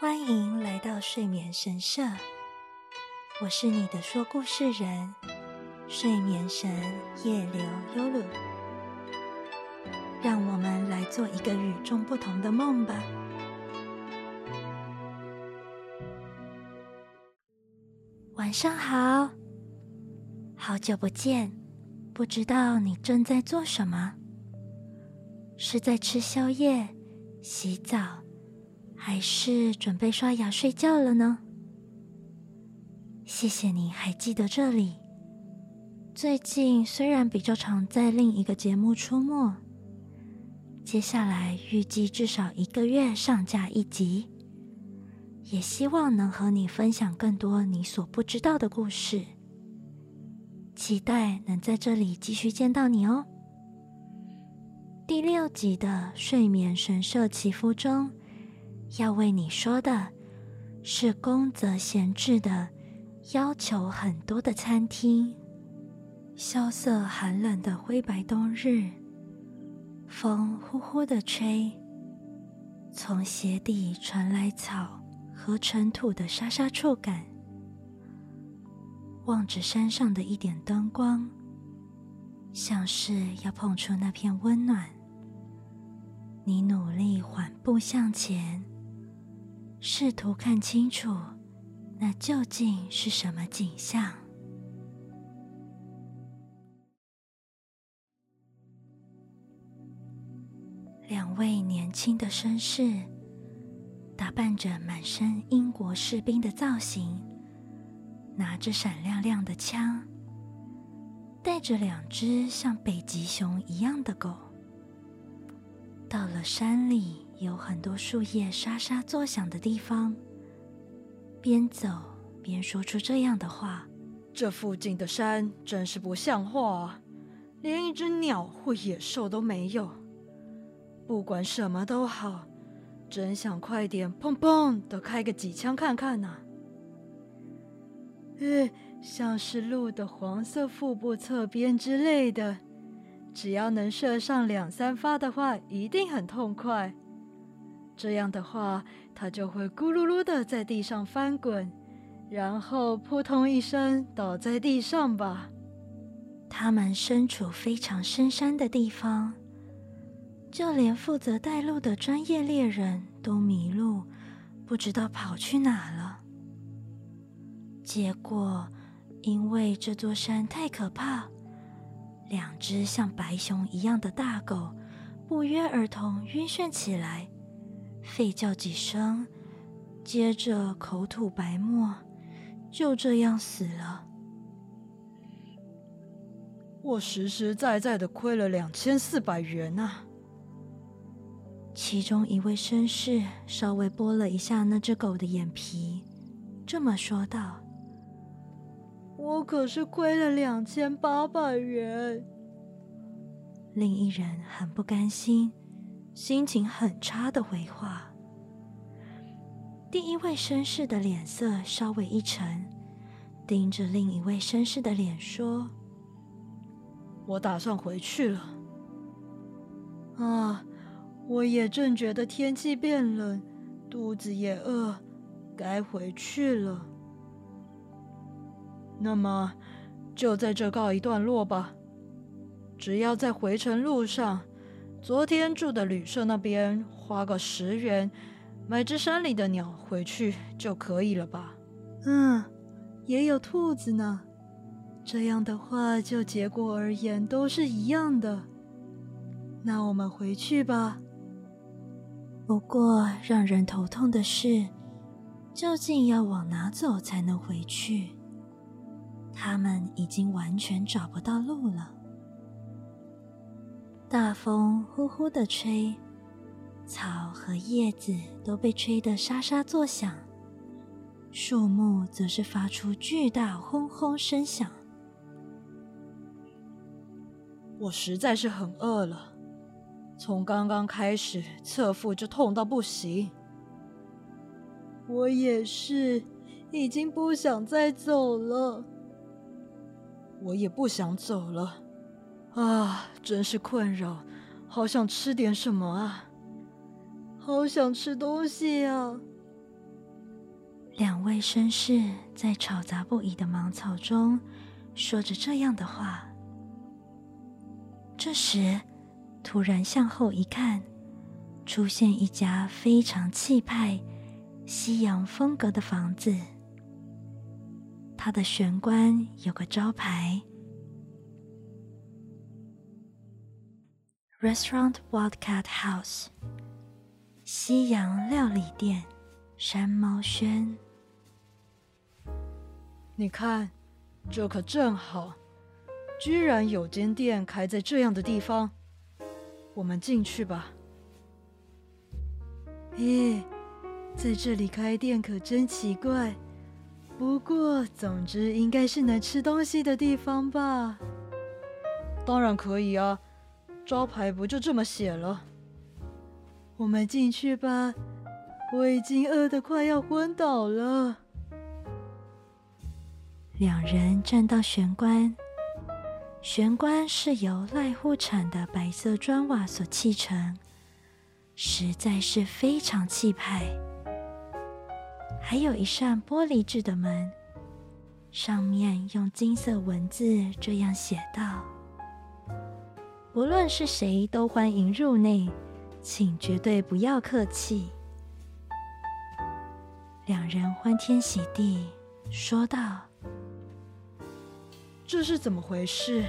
欢迎来到睡眠神社，我是你的说故事人，睡眠神夜流优鲁。让我们来做一个与众不同的梦吧。晚上好，好久不见，不知道你正在做什么？是在吃宵夜、洗澡？还是准备刷牙睡觉了呢？谢谢你还记得这里。最近虽然比较常在另一个节目出没，接下来预计至少一个月上架一集，也希望能和你分享更多你所不知道的故事。期待能在这里继续见到你哦。第六集的睡眠神社祈福中。要为你说的是宫泽贤治的要求很多的餐厅。萧瑟寒冷的灰白冬日，风呼呼的吹，从鞋底传来草和尘土的沙沙触感。望着山上的一点灯光，像是要碰触那片温暖。你努力缓步向前。试图看清楚，那究竟是什么景象？两位年轻的绅士，打扮着满身英国士兵的造型，拿着闪亮亮的枪，带着两只像北极熊一样的狗，到了山里。有很多树叶沙沙作响的地方，边走边说出这样的话：“这附近的山真是不像话，连一只鸟或野兽都没有。不管什么都好，真想快点砰砰的开个几枪看看呢！哎，像是鹿的黄色腹部侧边之类的，只要能射上两三发的话，一定很痛快。”这样的话，它就会咕噜噜的在地上翻滚，然后扑通一声倒在地上吧。他们身处非常深山的地方，就连负责带路的专业猎人都迷路，不知道跑去哪了。结果，因为这座山太可怕，两只像白熊一样的大狗不约而同晕眩起来。吠叫几声，接着口吐白沫，就这样死了。我实实在在的亏了两千四百元呐！其中一位绅士稍微拨了一下那只狗的眼皮，这么说道：“我可是亏了两千八百元。”另一人很不甘心。心情很差的回话。第一位绅士的脸色稍微一沉，盯着另一位绅士的脸说：“我打算回去了。啊，我也正觉得天气变冷，肚子也饿，该回去了。那么，就在这告一段落吧。只要在回程路上。”昨天住的旅社那边，花个十元买只山里的鸟回去就可以了吧？嗯，也有兔子呢。这样的话，就结果而言都是一样的。那我们回去吧。不过让人头痛的是，究竟要往哪走才能回去？他们已经完全找不到路了。大风呼呼的吹，草和叶子都被吹得沙沙作响，树木则是发出巨大轰轰声响。我实在是很饿了，从刚刚开始侧腹就痛到不行。我也是，已经不想再走了。我也不想走了。啊，真是困扰，好想吃点什么啊！好想吃东西呀！两位绅士在吵杂不已的芒草中说着这样的话。这时，突然向后一看，出现一家非常气派、西洋风格的房子。它的玄关有个招牌：Restaurant Wildcat House，西洋料理店，山猫轩。你看，这可正好，居然有间店开在这样的地方。我们进去吧。咦，在这里开店可真奇怪。不过，总之应该是能吃东西的地方吧？当然可以啊，招牌不就这么写了？我们进去吧，我已经饿得快要昏倒了。两人站到玄关，玄关是由濑户产的白色砖瓦所砌成，实在是非常气派。还有一扇玻璃制的门，上面用金色文字这样写道：“无论是谁都欢迎入内，请绝对不要客气。”两人欢天喜地说道。这是怎么回事？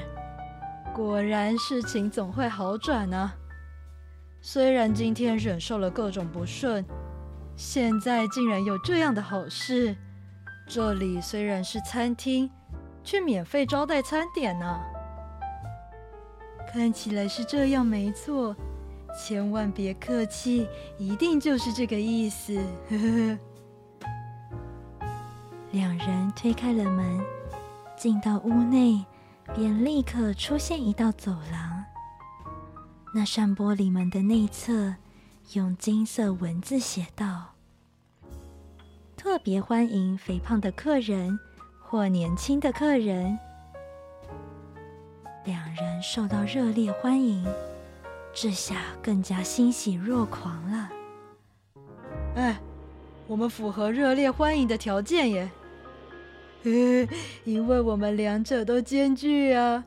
果然事情总会好转呢。虽然今天忍受了各种不顺，现在竟然有这样的好事。这里虽然是餐厅，却免费招待餐点呢。看起来是这样没错，千万别客气，一定就是这个意思。呵呵呵。两人推开了门。进到屋内，便立刻出现一道走廊。那扇玻璃门的内侧用金色文字写道：“特别欢迎肥胖的客人或年轻的客人。”两人受到热烈欢迎，这下更加欣喜若狂了。哎，我们符合热烈欢迎的条件耶！因为我们两者都兼具啊！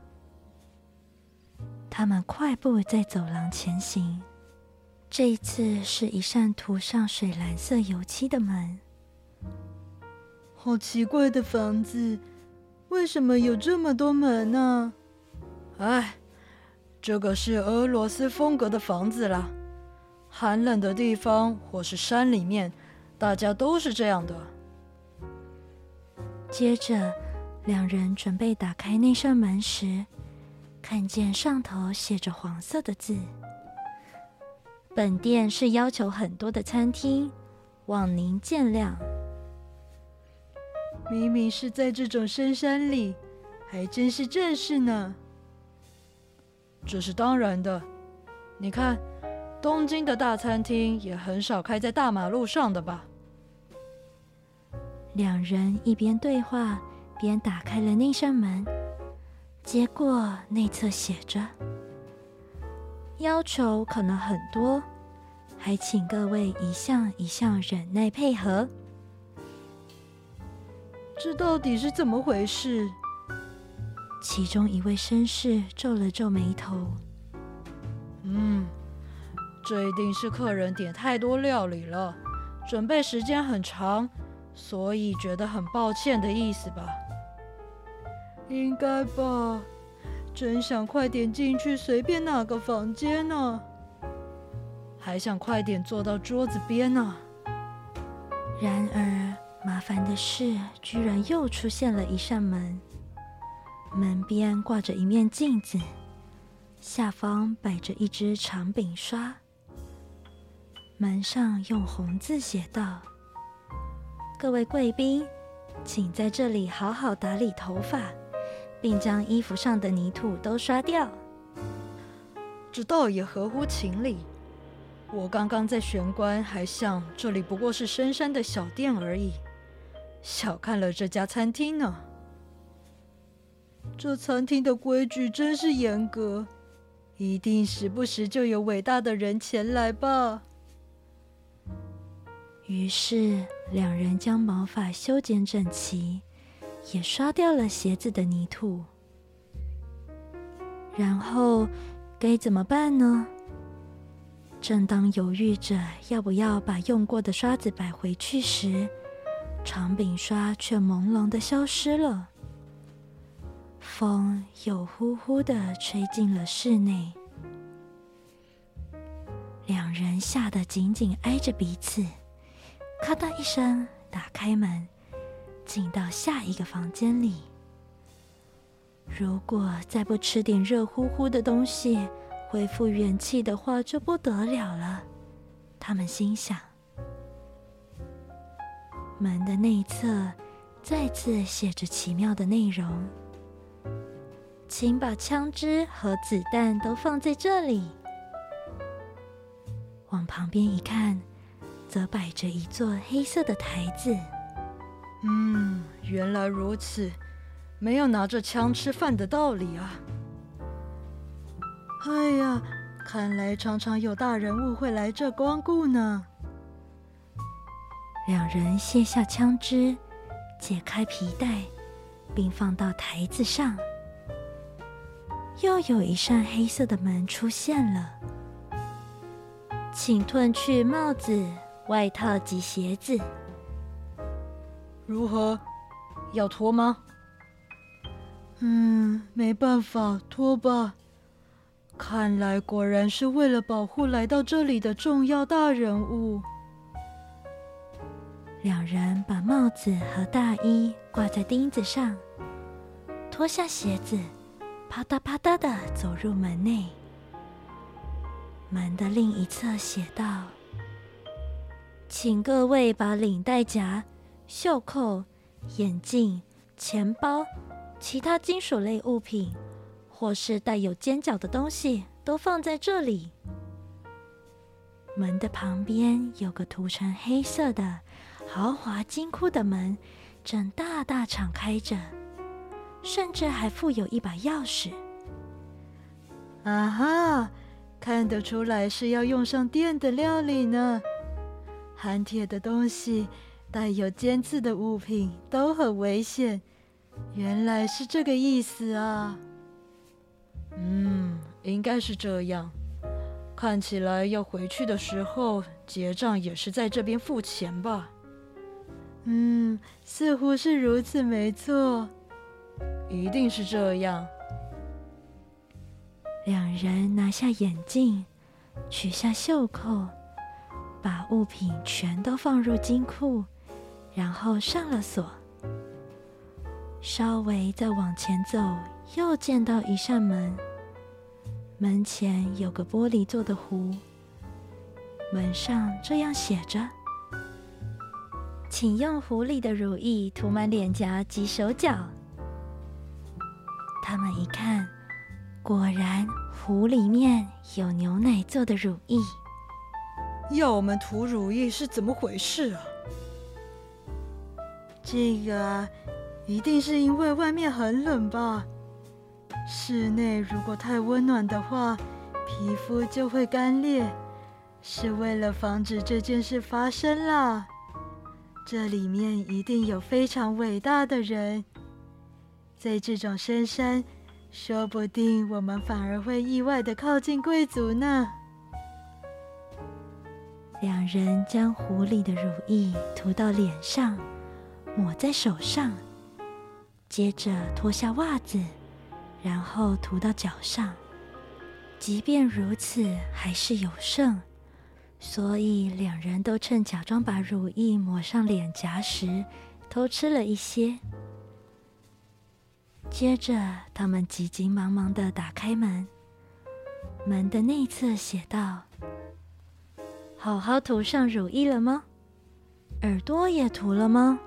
他们快步在走廊前行。这一次是一扇涂上水蓝色油漆的门。好奇怪的房子，为什么有这么多门呢？哎，这个是俄罗斯风格的房子啦。寒冷的地方或是山里面，大家都是这样的。接着，两人准备打开那扇门时，看见上头写着黄色的字：“本店是要求很多的餐厅，望您见谅。”明明是在这种深山里，还真是正式呢。这是当然的，你看，东京的大餐厅也很少开在大马路上的吧？两人一边对话，边打开了那扇门。结果内侧写着：“要求可能很多，还请各位一项一项忍耐配合。”这到底是怎么回事？其中一位绅士皱了皱眉头：“嗯，这一定是客人点太多料理了，准备时间很长。”所以觉得很抱歉的意思吧？应该吧。真想快点进去随便哪个房间呢，还想快点坐到桌子边呢。然而麻烦的是，居然又出现了一扇门，门边挂着一面镜子，下方摆着一支长柄刷，门上用红字写道。各位贵宾，请在这里好好打理头发，并将衣服上的泥土都刷掉。这倒也合乎情理。我刚刚在玄关还想，这里不过是深山的小店而已，小看了这家餐厅呢。这餐厅的规矩真是严格，一定时不时就有伟大的人前来吧。于是。两人将毛发修剪整齐，也刷掉了鞋子的泥土。然后该怎么办呢？正当犹豫着要不要把用过的刷子摆回去时，长柄刷却朦胧的消失了。风又呼呼的吹进了室内，两人吓得紧紧挨着彼此。咔嗒一声，打开门，进到下一个房间里。如果再不吃点热乎乎的东西，恢复元气的话就不得了了，他们心想。门的内侧再次写着奇妙的内容：“请把枪支和子弹都放在这里。”往旁边一看，则摆着一座黑色的台子。嗯，原来如此，没有拿着枪吃饭的道理啊。哎呀，看来常常有大人物会来这光顾呢。两人卸下枪支，解开皮带，并放到台子上。又有一扇黑色的门出现了，请褪去帽子、外套及鞋子。如何？要脱吗？嗯，没办法，脱吧。看来果然是为了保护来到这里的重要大人物。两人把帽子和大衣挂在钉子上，脱下鞋子，啪嗒啪嗒的走入门内。门的另一侧写道：“请各位把领带夹、袖扣、眼镜、钱包、其他金属类物品。”或是带有尖角的东西都放在这里。门的旁边有个涂成黑色的豪华金库的门，正大大敞开着，甚至还附有一把钥匙。啊哈，看得出来是要用上电的料理呢。含铁的东西、带有尖刺的物品都很危险。原来是这个意思啊。嗯，应该是这样。看起来要回去的时候结账也是在这边付钱吧？嗯，似乎是如此，没错。一定是这样。两人拿下眼镜，取下袖扣，把物品全都放入金库，然后上了锁。稍微再往前走。又见到一扇门，门前有个玻璃做的壶，门上这样写着：“请用壶里的乳液涂满脸颊及手脚。”他们一看，果然壶里面有牛奶做的乳液。要我们涂乳液是怎么回事啊？这个一定是因为外面很冷吧？室内如果太温暖的话，皮肤就会干裂，是为了防止这件事发生啦。这里面一定有非常伟大的人，在这种深山，说不定我们反而会意外的靠近贵族呢。两人将壶里的乳液涂到脸上，抹在手上，接着脱下袜子。然后涂到脚上，即便如此还是有剩，所以两人都趁假装把乳液抹上脸颊时，偷吃了一些。接着，他们急急忙忙的打开门，门的内侧写道：“好好涂上乳液了吗？耳朵也涂了吗？”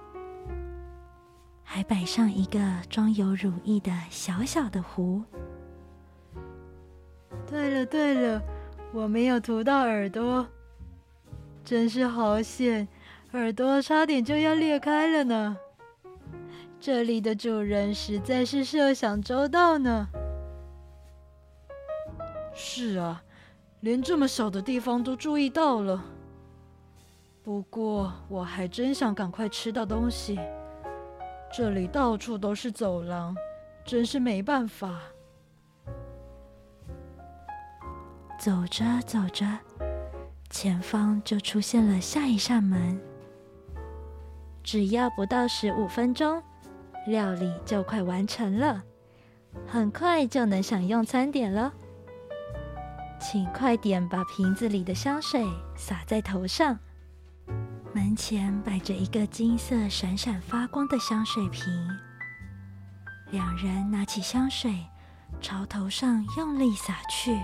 还摆上一个装有乳液的小小的壶。对了对了，我没有涂到耳朵，真是好险，耳朵差点就要裂开了呢。这里的主人实在是设想周到呢。是啊，连这么小的地方都注意到了。不过我还真想赶快吃到东西。这里到处都是走廊，真是没办法。走着走着，前方就出现了下一扇门。只要不到十五分钟，料理就快完成了，很快就能享用餐点了。请快点把瓶子里的香水洒在头上。门前摆着一个金色闪闪发光的香水瓶，两人拿起香水，朝头上用力洒去。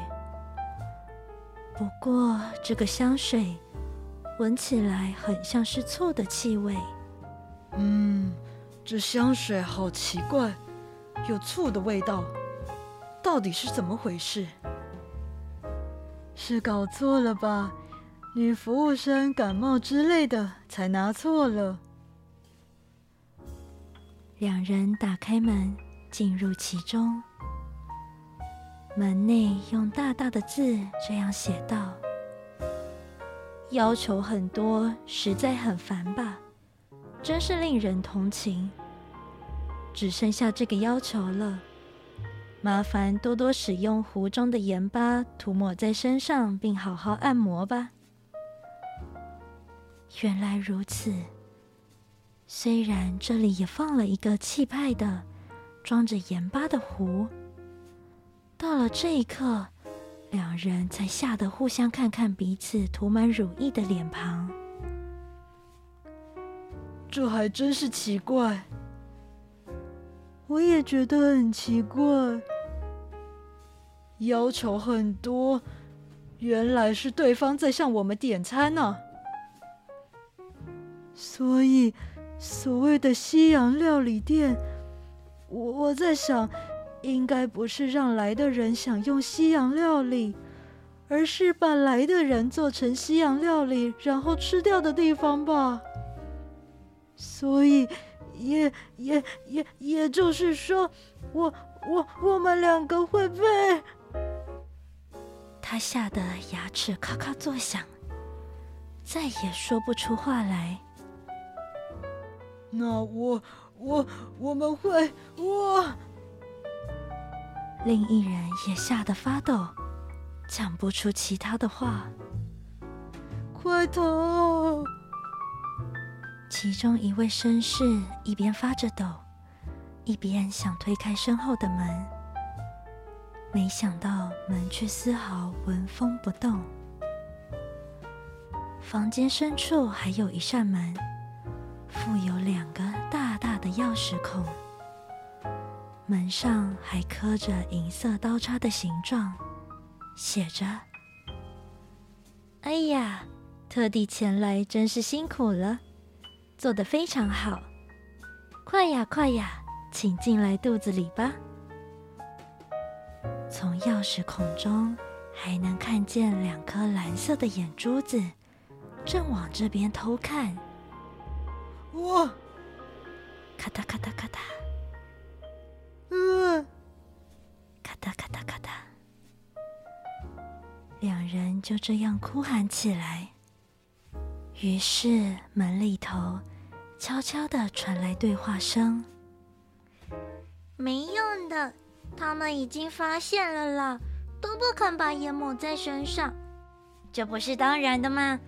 不过，这个香水闻起来很像是醋的气味。嗯，这香水好奇怪，有醋的味道，到底是怎么回事？是搞错了吧？女服务生感冒之类的，才拿错了。两人打开门，进入其中。门内用大大的字这样写道：“要求很多，实在很烦吧？真是令人同情。只剩下这个要求了。”麻烦多多使用壶中的盐巴涂抹在身上，并好好按摩吧。原来如此。虽然这里也放了一个气派的装着盐巴的壶，到了这一刻，两人才吓得互相看看彼此涂满乳液的脸庞。这还真是奇怪。我也觉得很奇怪。要求很多，原来是对方在向我们点餐呢。所以，所谓的西洋料理店，我我在想，应该不是让来的人享用西洋料理，而是把来的人做成西洋料理，然后吃掉的地方吧。所以，也也也也就是说，我我我们两个会被。他吓得牙齿咔咔作响，再也说不出话来。那我我我们会我……另一人也吓得发抖，讲不出其他的话。快逃！其中一位绅士一边发着抖，一边想推开身后的门。没想到门却丝毫纹风不动。房间深处还有一扇门，附有两个大大的钥匙孔，门上还刻着银色刀叉的形状，写着：“哎呀，特地前来真是辛苦了，做得非常好，快呀快呀，请进来肚子里吧。”从钥匙孔中还能看见两颗蓝色的眼珠子，正往这边偷看。哇！咔嗒咔嗒咔嗒，嗯，咔嗒咔嗒咔嗒，两人就这样哭喊起来。于是门里头悄悄的传来对话声：“没用的。”他们已经发现了啦，都不肯把盐抹在身上，这不是当然的吗？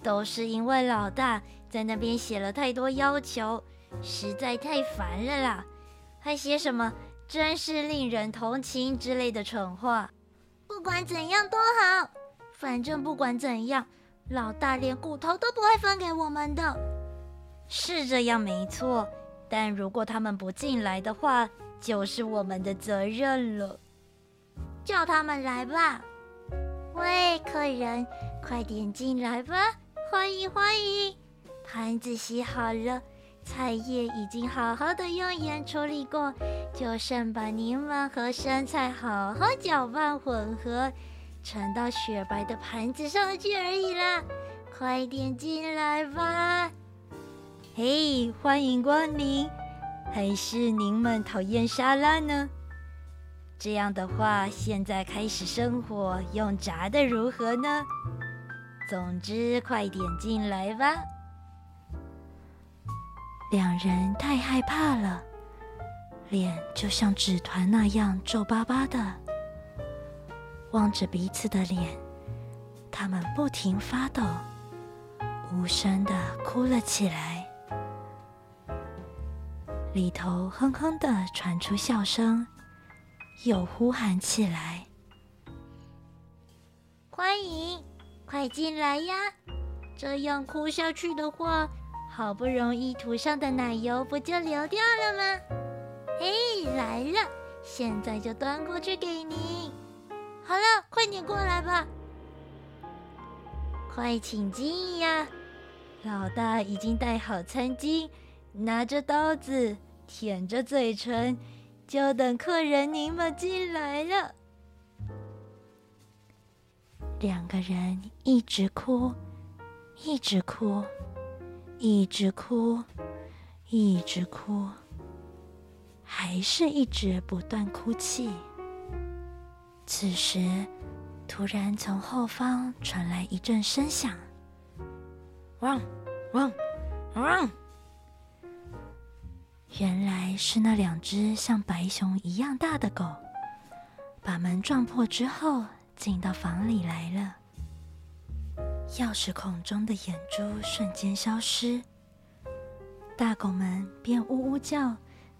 都是因为老大在那边写了太多要求，实在太烦了啦，还写什么“真是令人同情”之类的蠢话。不管怎样都好，反正不管怎样，老大连骨头都不会分给我们的。是这样没错，但如果他们不进来的话。就是我们的责任了，叫他们来吧。喂，客人，快点进来吧，欢迎欢迎。盘子洗好了，菜叶已经好好的用盐处理过，就剩把柠檬和生菜好好搅拌混合，盛到雪白的盘子上去而已啦。快点进来吧。嘿，欢迎光临。还是您们讨厌沙拉呢？这样的话，现在开始生火，用炸的如何呢？总之，快点进来吧。两人太害怕了，脸就像纸团那样皱巴巴的，望着彼此的脸，他们不停发抖，无声的哭了起来。里头哼哼的传出笑声，又呼喊起来：“欢迎，快进来呀！这样哭下去的话，好不容易涂上的奶油不就流掉了吗？哎，来了，现在就端过去给您。好了，快点过来吧，快请进呀！老大已经带好餐巾。”拿着刀子，舔着嘴唇，就等客人您们进来了。两个人一直哭，一直哭，一直哭，一直哭，还是一直不断哭泣。此时，突然从后方传来一阵声响，汪，汪，汪。原来是那两只像白熊一样大的狗，把门撞破之后进到房里来了。钥匙孔中的眼珠瞬间消失，大狗们边呜呜叫，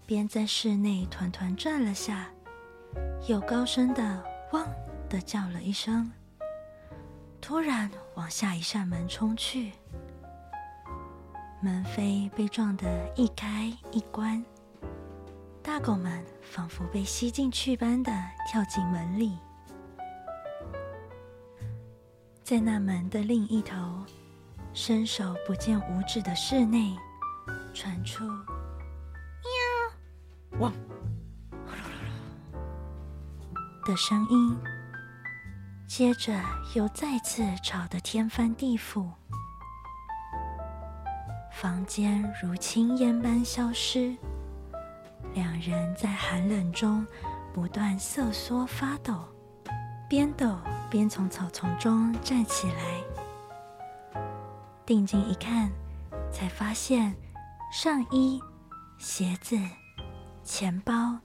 边在室内团团转了下，又高声的“汪”的叫了一声，突然往下一扇门冲去。门扉被撞得一开一关，大狗们仿佛被吸进去般的跳进门里。在那门的另一头，伸手不见五指的室内，传出“喵”“汪”“的声音，接着又再次吵得天翻地覆。房间如青烟般消失，两人在寒冷中不断瑟缩发抖，边抖边从草丛中站起来。定睛一看，才发现上衣、鞋子、钱包、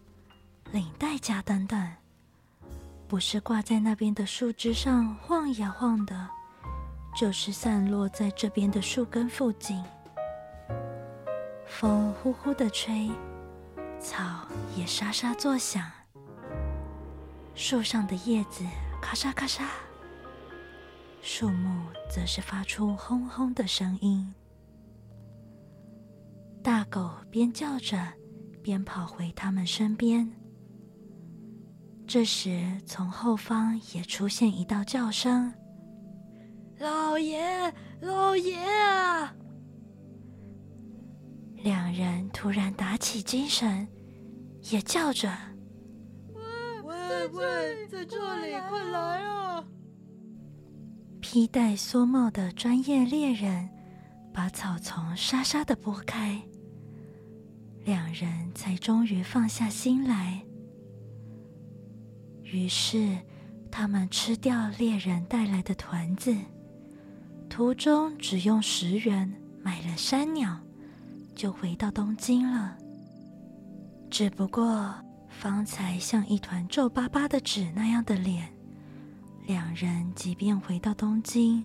领带夹等等，不是挂在那边的树枝上晃呀晃的，就是散落在这边的树根附近。风呼呼的吹，草也沙沙作响，树上的叶子咔嚓咔嚓，树木则是发出轰轰的声音。大狗边叫着，边跑回他们身边。这时，从后方也出现一道叫声：“老爷，老爷啊！”两人突然打起精神，也叫着：“喂喂，在这里，快来啊！”披戴蓑帽的专业猎人把草丛沙沙的拨开，两人才终于放下心来。于是，他们吃掉猎人带来的团子，途中只用十元买了山鸟。就回到东京了。只不过方才像一团皱巴巴的纸那样的脸，两人即便回到东京，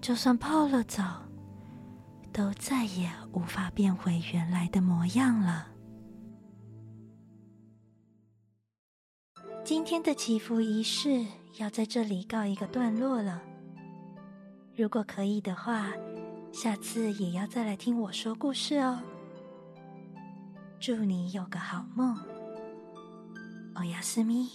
就算泡了澡，都再也无法变回原来的模样了。今天的祈福仪式要在这里告一个段落了。如果可以的话。下次也要再来听我说故事哦。祝你有个好梦，欧亚斯咪。